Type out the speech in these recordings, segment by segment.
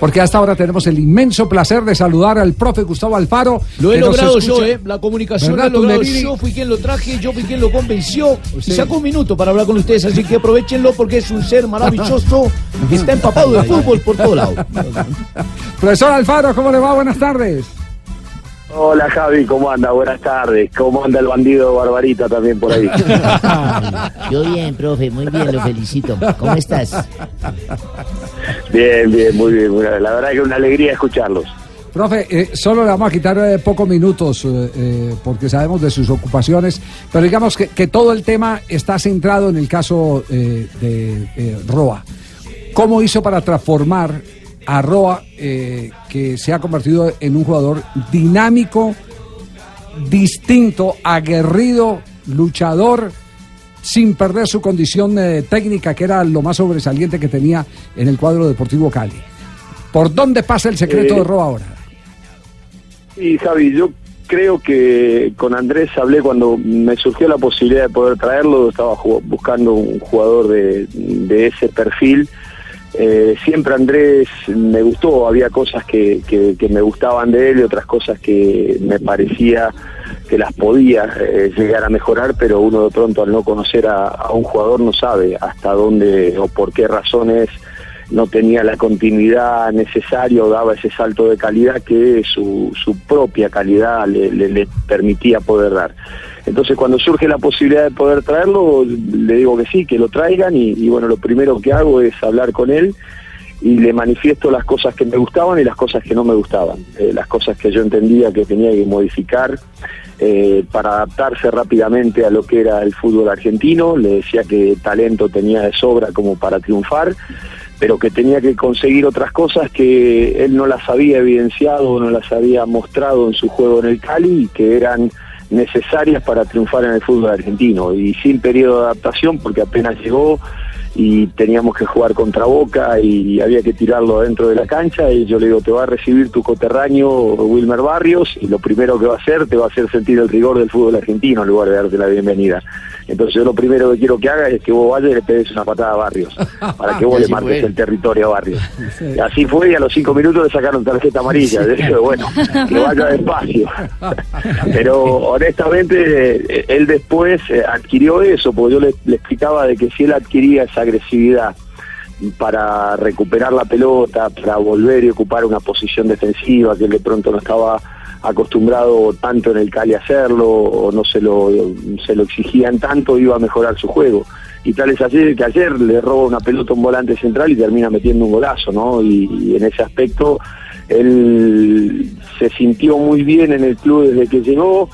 Porque hasta ahora tenemos el inmenso placer de saludar al profe Gustavo Alfaro. Lo he logrado yo, ¿eh? La comunicación ¿Verdad, la he logrado yo, fui quien lo traje, yo fui quien lo convenció. Y Sí. sacó un minuto para hablar con ustedes, así que aprovechenlo porque es un ser maravilloso que está empapado de fútbol por todo lado. Profesor Alfaro, ¿cómo le va? Buenas tardes. Hola Javi, ¿cómo anda? Buenas tardes. ¿Cómo anda el bandido Barbarita también por ahí? Yo bien, profe, muy bien, lo felicito. ¿Cómo estás? Bien, bien, muy bien. bien. La verdad que una alegría escucharlos. Profe, eh, solo le vamos a quitar eh, pocos minutos eh, eh, porque sabemos de sus ocupaciones, pero digamos que, que todo el tema está centrado en el caso eh, de Roa. ¿Cómo hizo para transformar a Roa, que se ha convertido en un jugador dinámico, distinto, aguerrido, luchador, sin perder su condición eh, técnica, que era lo más sobresaliente que tenía en el cuadro Deportivo Cali? ¿Por dónde pasa el secreto Eh, de Roa ahora? Y Javi, yo creo que con Andrés hablé cuando me surgió la posibilidad de poder traerlo, estaba buscando un jugador de, de ese perfil. Eh, siempre Andrés me gustó, había cosas que, que- me gustaban de él y otras cosas que me parecía que las podía eh, llegar a mejorar, pero uno de pronto al no conocer a, un jugador no sabe hasta dónde o por qué razones no tenía la continuidad necesaria o daba ese salto de calidad que su, su propia calidad le- le permitía poder dar. Entonces cuando surge la posibilidad de poder traerlo, le digo que sí, que lo traigan y, bueno, lo primero que hago es hablar con él y le manifiesto las cosas que me gustaban y las cosas que no me gustaban, eh, las cosas que yo entendía que tenía que modificar eh, para adaptarse rápidamente a lo que era el fútbol argentino, le decía que talento tenía de sobra como para triunfar, pero que tenía que conseguir otras cosas que él no las había evidenciado, no las había mostrado en su juego en el Cali que eran necesarias para triunfar en el fútbol argentino y sin periodo de adaptación porque apenas llegó y teníamos que jugar contra Boca y había que tirarlo dentro de la cancha y yo le digo, te va a recibir tu coterráneo Wilmer Barrios y lo primero que va a hacer te va a hacer sentir el rigor del fútbol argentino en lugar de darte la bienvenida. Entonces yo lo primero que quiero que haga es que vos vayas y le pegues una patada a Barrios para que vos le marques el territorio a Barrios. Y así fue y a los cinco minutos le sacaron tarjeta amarilla. Le dije, bueno, que vaya despacio. Pero honestamente eh, él después eh, adquirió eso, porque yo le, le explicaba de que si él adquiría esa agresividad para recuperar la pelota, para volver y ocupar una posición defensiva que él de pronto no estaba acostumbrado tanto en el Cali a hacerlo o no se lo, se lo exigían tanto, iba a mejorar su juego. Y tal es así que ayer le roba una pelota a un volante central y termina metiendo un golazo, ¿no? Y, en ese aspecto él se sintió muy bien en el club desde que llegó,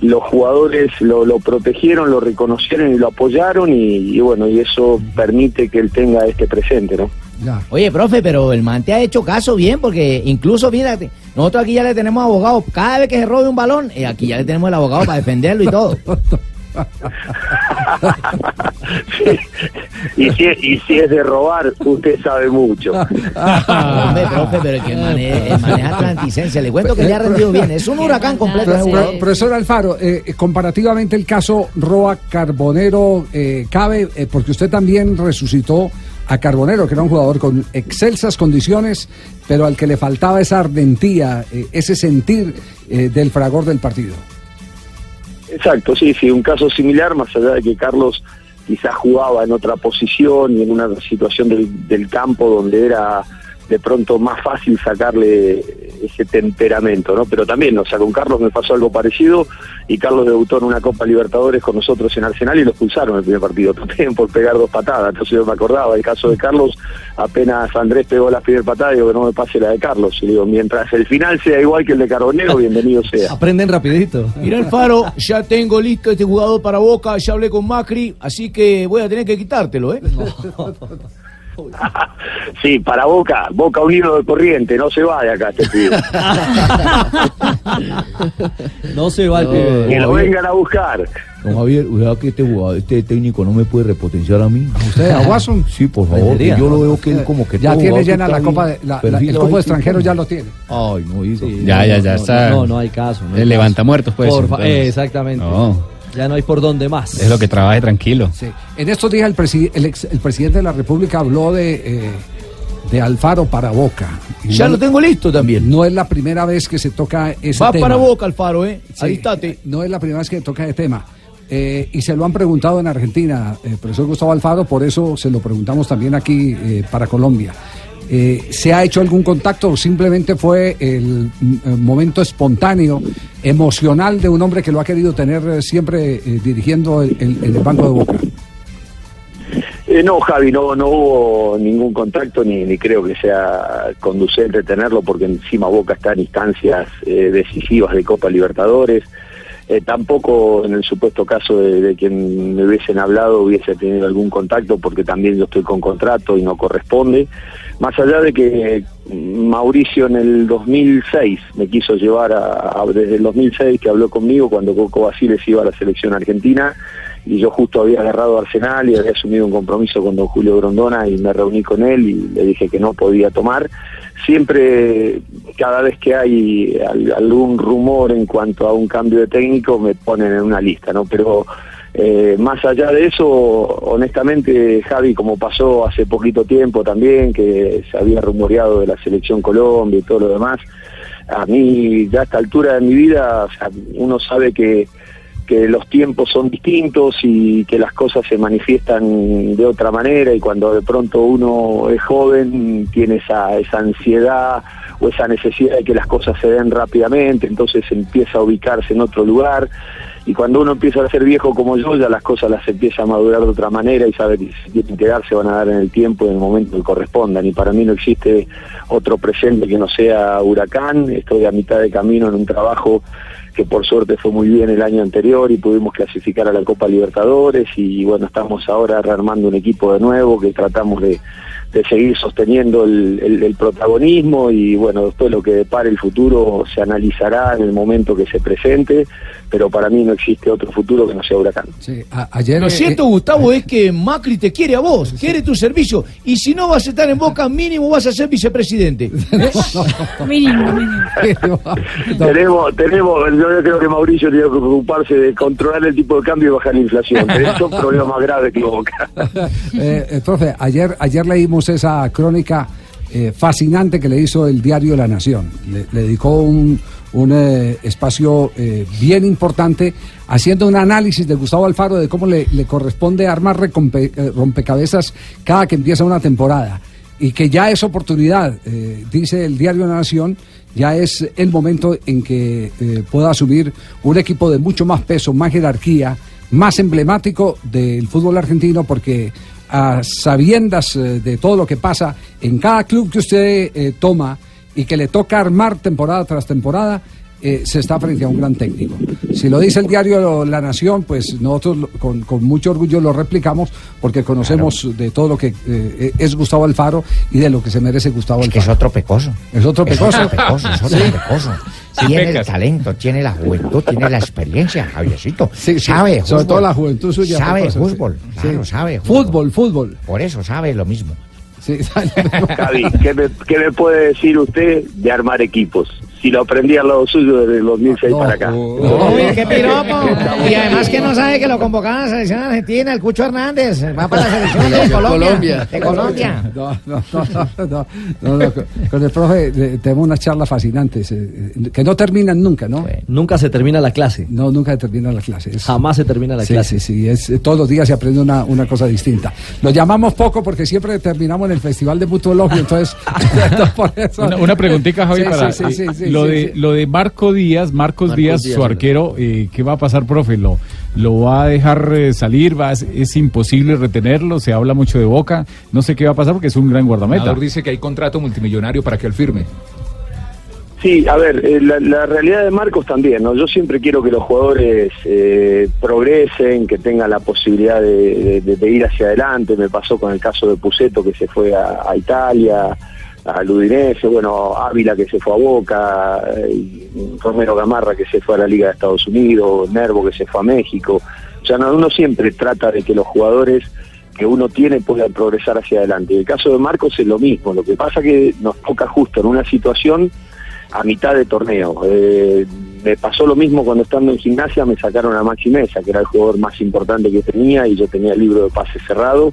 los jugadores lo, protegieron, lo reconocieron y lo apoyaron y bueno, y eso permite que él tenga este presente, ¿no? Ya. Oye, profe, pero el man te ha hecho caso bien, porque incluso, fíjate, nosotros aquí ya le tenemos abogado. Cada vez que se robe un balón, eh, aquí ya le tenemos el abogado para defenderlo y todo. Sí. Y, si, y si es de robar, usted sabe mucho. Hombre, profe, pero es que el man es- el atlanticense. Le cuento que le ha rendido bien. Es un huracán completo pro- profesor Alfaro, eh, eh, comparativamente el caso Roa Carbonero eh, cabe eh, porque usted también resucitó a Carbonero, que era un jugador con excelsas condiciones, pero al que le faltaba esa ardentía, eh, ese sentir eh, del fragor del partido. Exacto, sí, sí, un caso similar, más allá de que Carlos quizás jugaba en otra posición y en una situación del, del campo donde era de pronto más fácil sacarle ese temperamento, ¿no? Pero también, o sea, con Carlos me pasó algo parecido y Carlos debutó en una Copa Libertadores con nosotros en Arsenal y lo expulsaron el primer partido también por pegar dos patadas, entonces yo me acordaba, el caso de Carlos, apenas Andrés pegó la primera patada, digo que no me pase la de Carlos, y digo, mientras el final sea igual que el de Carbonero, bienvenido sea. Aprenden rapidito. Mira el faro, ya tengo listo este jugador para Boca, ya hablé con Macri, así que voy a tener que quitártelo, ¿eh? Sí, para Boca, Boca Unido de Corriente, no se va de acá este pibe. no se va el pibe. Que lo vengan a buscar. Don Javier, ¿verdad que este jugador, este técnico no me puede repotenciar a mí? ¿Usted, a Watson? Sí, por favor, que yo lo veo que él como que Ya todo tiene llena la copa, de, la, el cupo de sí, extranjeros sí. ya lo tiene. Ay, no, hizo. Ya, ya, ya está. No, no hay caso. no hay El caso. levanta muertos, pues. Porfa, entonces. eh, exactamente. No, Ya no hay por dónde más. es lo que trabaje tranquilo. Sí. En estos días el, presi- el, ex- el presidente de la República habló de, eh, de Alfaro para Boca. Y Ya no- lo tengo listo también. No es la primera vez que se toca ese Va tema. para Boca, Alfaro, ¿eh? Sí, Aristate. No es la primera vez que toca el tema. Eh, y se lo han preguntado en Argentina, eh, profesor Gustavo Alfaro, por eso se lo preguntamos también aquí eh, para Colombia. Eh, ¿Se ha hecho algún contacto o simplemente fue el eh, momento espontáneo, emocional de un hombre que lo ha querido tener eh, siempre eh, dirigiendo el, banco de Boca? Eh, no, Javi, no, no hubo ningún contacto ni, ni creo que sea conducente tenerlo porque encima Boca está en instancias decisivas de Copa Libertadores. Eh, tampoco en el supuesto caso de, quien me hubiesen hablado hubiese tenido algún contacto porque también yo estoy con contrato y no corresponde. Más allá de que Mauricio en el 2006 me quiso llevar a, a- desde el 2006 que habló conmigo cuando Coco Basiles iba a la selección argentina y yo justo había agarrado Arsenal y había asumido un compromiso con don Julio Grondona y me reuní con él y le dije que no podía tomar. Siempre, cada vez que hay al- algún rumor en cuanto a un cambio de técnico, me ponen en una lista, ¿no? Pero eh, más allá de eso, honestamente, Javi, como pasó hace poquito tiempo también, que se había rumoreado de la selección Colombia y todo lo demás, a mí, ya a esta altura de mi vida, o sea, uno sabe que que los tiempos son distintos y que las cosas se manifiestan de otra manera y cuando de pronto uno es joven tiene esa, esa ansiedad o esa necesidad de que las cosas se den rápidamente, entonces empieza a ubicarse en otro lugar. Y cuando uno empieza a ser viejo como yo ya las cosas las empieza a madurar de otra manera y sabe que si tienen se van a dar en el tiempo en el momento que correspondan y para mí no existe otro presente que no sea huracán, estoy a mitad de camino en un trabajo que por suerte fue muy bien el año anterior y pudimos clasificar a la Copa Libertadores y bueno, estamos ahora rearmando un equipo de nuevo que tratamos de, de seguir sosteniendo el, el- el protagonismo y bueno, después lo que depare el futuro se analizará en el momento que se presente, pero para mí no existe otro futuro que no sea huracán. Sí, a- ayer. Lo eh, cierto, Gustavo, es que Macri te quiere a vos, quiere tu servicio. Y si no vas a estar en Boca, mínimo vas a ser vicepresidente. Mínimo, mínimo. Tenemos, tenemos, yo creo que Mauricio tiene que ocuparse de controlar el tipo de cambio y bajar la inflación, pero eso es un problema más grave que Boca. Eh, eh, profe, ayer, ayer leímos esa crónica eh, fascinante que le hizo el diario La Nación. Le, dedicó un, un, eh, espacio eh, bien importante haciendo un análisis de Gustavo Alfaro de cómo le, le corresponde armar rompecabezas cada que empieza una temporada. Y que ya es oportunidad, dice el diario La Nación, ya es el momento en que pueda asumir un equipo de mucho más peso, más jerarquía, más emblemático del fútbol argentino porque a sabiendas eh, de todo lo que pasa en cada club que usted eh, toma y que le toca armar temporada tras temporada, eh, se está frente a un gran técnico. Si lo dice el diario La Nación, pues nosotros con, con mucho orgullo lo replicamos porque conocemos de todo lo que eh, es Gustavo Alfaro y de lo que se merece Gustavo Es que es Alfaro. otro pecoso. Es otro Es pecoso. otro pecoso, es otro pecoso. Tiene el talento, tiene la juventud, tiene la experiencia, Javiercito. Sí, sí, sabe sobre fútbol. todo la juventud suya, Sabe fútbol, Sí. claro, sabe Fútbol, fútbol. Por eso sabe lo mismo. Sí, Javi, ¿qué me, qué me puede decir usted de armar equipos? Si lo aprendí al lado suyo desde el 2006 No, para acá. Uy, qué piropo. Y además que no sabe que lo convocaron a la selección argentina, el Cucho Hernández. Va para la selección de Colombia. De Colombia. No, no, no, no, no, no, no, con- el profe tenemos unas charlas fascinantes eh, que no terminan nunca, ¿no? Nunca se termina la clase. No, nunca se termina la clase. Es- Jamás se termina la sí, clase. sí, sí, es, eh, todos los días se aprende una, una cosa distinta. Lo llamamos poco porque siempre terminamos en el Festival de Mutuología, entonces... por eso- Una, una preguntita, Javi, Sí, para sí, sí, sí, sí, lo, de, lo de Marco Díaz, Marcos, Marcos Díaz, Díaz, su arquero, eh, ¿qué va a pasar, profe? ¿Lo, lo va a dejar eh, salir? ¿Va a- ¿Es imposible retenerlo? Se habla mucho de Boca. No sé qué va a pasar porque es un gran guardameta. Amador dice que hay contrato multimillonario para que él firme. Sí, a ver, eh, la, la realidad de Marcos también, ¿no? Yo siempre quiero que los jugadores eh, progresen, que tengan la posibilidad de, de- de ir hacia adelante. Me pasó con el caso de Puceto que se fue a, a Italia, al Udinese, bueno, Ávila que se fue a Boca, eh, Romero Gamarra que se fue a la Liga de Estados Unidos, Nervo que se fue a México. O sea, no, uno siempre trata de que los jugadores que uno tiene puedan progresar hacia adelante. Y el caso de Marcos es lo mismo. Lo que pasa que nos toca justo en una situación a mitad de torneo. Eh, me pasó lo mismo cuando estando en gimnasia me sacaron a Maxi Mesa, que era el jugador más importante que tenía y yo tenía el libro de pase cerrado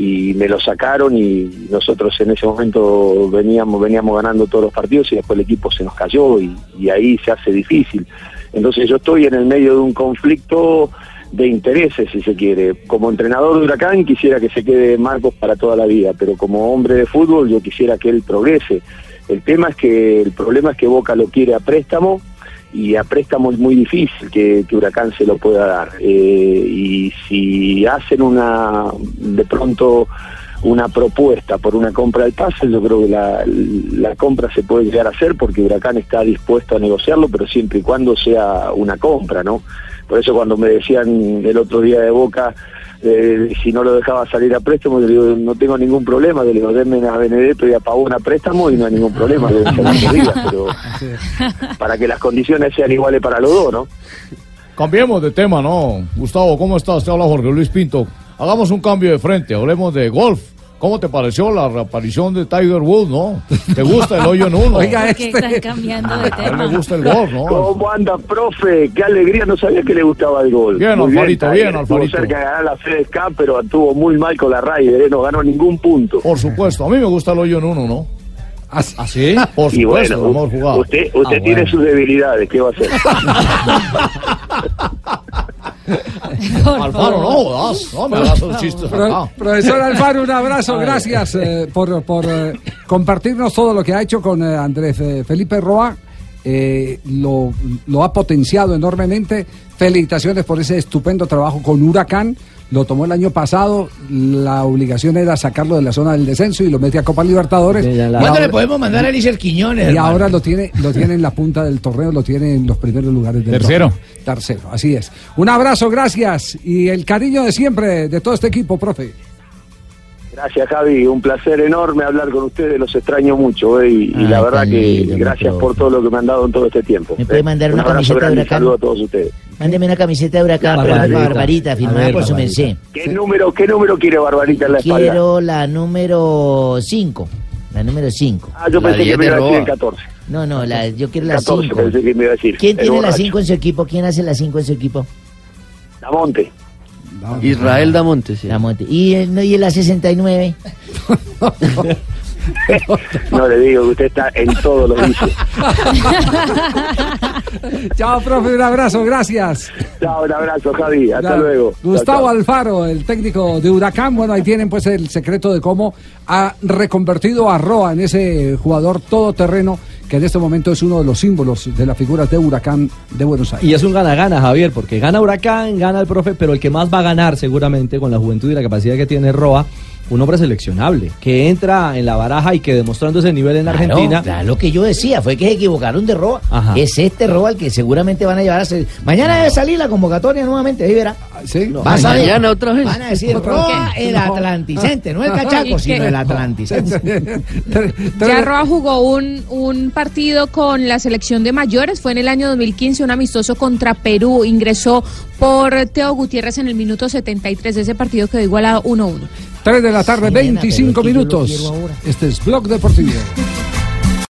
y me lo sacaron y nosotros en ese momento veníamos veníamos ganando todos los partidos y después el equipo se nos cayó y, ahí se hace difícil. Entonces yo estoy en el medio de un conflicto de intereses, si se quiere. Como entrenador de Huracán quisiera que se quede Marcos para toda la vida, pero como hombre de fútbol yo quisiera que él progrese. El tema es que el problema es que Boca lo quiere a préstamo y a préstamo es muy difícil que, que Huracán se lo pueda dar. Eh, y si hacen una de pronto una propuesta por una compra del pase, yo creo que la, la compra se puede llegar a hacer porque Huracán está dispuesto a negociarlo, pero siempre y cuando sea una compra, ¿no? Por eso cuando me decían el otro día de Boca, eh, si no lo dejaba salir a préstamo, yo digo, no tengo ningún problema, le digo, denme a Benedetto y a Pavón a préstamo y no hay ningún problema, pero para que las condiciones sean iguales para los dos, ¿no? Cambiemos de tema, ¿no? Gustavo, ¿cómo estás? Te habla Jorge Luis Pinto. Hagamos un cambio de frente, hablemos de golf. ¿Cómo te pareció la reaparición de Tiger Woods, no? ¿Te gusta el hoyo en uno? Oiga, ¿Por qué están cambiando de A él tema? le gusta el golf, ¿no? ¿Cómo anda, profe? Qué alegría, no sabía que le gustaba el gol. Bien, Muy Alfarito, bien, Estuvo Alfarito. cerca de ganar la FedEx Cup, pero estuvo muy mal con la Ryder, ¿eh? no ganó ningún punto. Por supuesto, a mí me gusta el hoyo en uno, ¿no? ¿Ah, ¿Así? Por Y supuesto, bueno, mejor jugado. usted, usted Ah, tiene bueno. sus debilidades, ¿qué va a hacer? Por Alfaro, favor. no jodas, no me Pro- acá. profesor Alfaro, un abrazo, gracias eh, por, por, eh, compartirnos todo lo que ha hecho con eh, Andrés eh, Felipe Roa. Eh, lo, lo ha potenciado enormemente. Felicitaciones por ese estupendo trabajo con Huracán. Lo tomó el año pasado. La obligación era sacarlo de la zona del descenso y lo mete a Copa Libertadores. ¿Cuándo ahora- le podemos mandar a Eliezer Quiñones? y hermano? ahora lo tiene, lo tiene en la punta del torneo, lo tiene en los primeros lugares del Tercero. torneo. Tercero, así es. Un abrazo, gracias. Y el cariño de siempre de todo este equipo, profe. Gracias, Javi. Un placer enorme hablar con ustedes. Los extraño mucho ¿eh? y, y Ay, la verdad tan que lindo, gracias por todo lo que me han dado en todo este tiempo. ¿Me puede ¿eh? mandar Un una abrazo camiseta de y Huracán? saludo a todos ustedes. Mándeme una camiseta de huracán para Barbarita. Barbarita, A firmada ver, por su merced. ¿Qué número, qué número quiere Barbarita en la espalda? Quiero la número 5. La número 5. Ah, yo La pensé que 10 me iba a decir el Roa. 14. No, no, la, yo quiero la 14 5. pensé que me iba a decir. ¿Quién El tiene la borracho. 5 en su equipo? ¿Quién hace la 5 en su equipo? Damonte. Israel Damonte, sí. La Monte. ¿Y, el, no, ¿Y la 69? No le digo que usted está en todo lo dice. Chao, profe, un abrazo, gracias. Chao, un abrazo, Javi. Hasta Ya. luego. Gustavo Chao, chao. Alfaro, el técnico de Huracán. Bueno, ahí tienen pues el secreto de cómo ha reconvertido a Roa en ese jugador todoterreno que en este momento es uno de los símbolos de las figuras de Huracán de Buenos Aires. Y es un gana-gana, Javier, porque gana Huracán, gana el profe, pero el que más va a ganar seguramente con la juventud y la capacidad que tiene Roa, un hombre seleccionable, que entra en la baraja y que demostrando ese nivel en Argentina. Claro, lo que yo decía fue que se equivocaron de Roa. Ajá. Es este Roa el que seguramente van a llevar a ser. Mañana debe salir la convocatoria nuevamente, ahí verá. ¿Sí? Vas a ver. Mañana otra vez. Van a decir Roa el No. Atlanticente, no el ¿Y Cachaco, sino el Atlanticente. Ya Roa jugó un, un partido con la selección de mayores, fue en el año 2015, un amistoso contra Perú, ingresó por Teo Gutiérrez en el minuto 73 de ese partido quedó igual a 1-1. 3 de la tarde, Sí, nena, pero 25 es que yo lo minutos. Este es Blog Deportivo.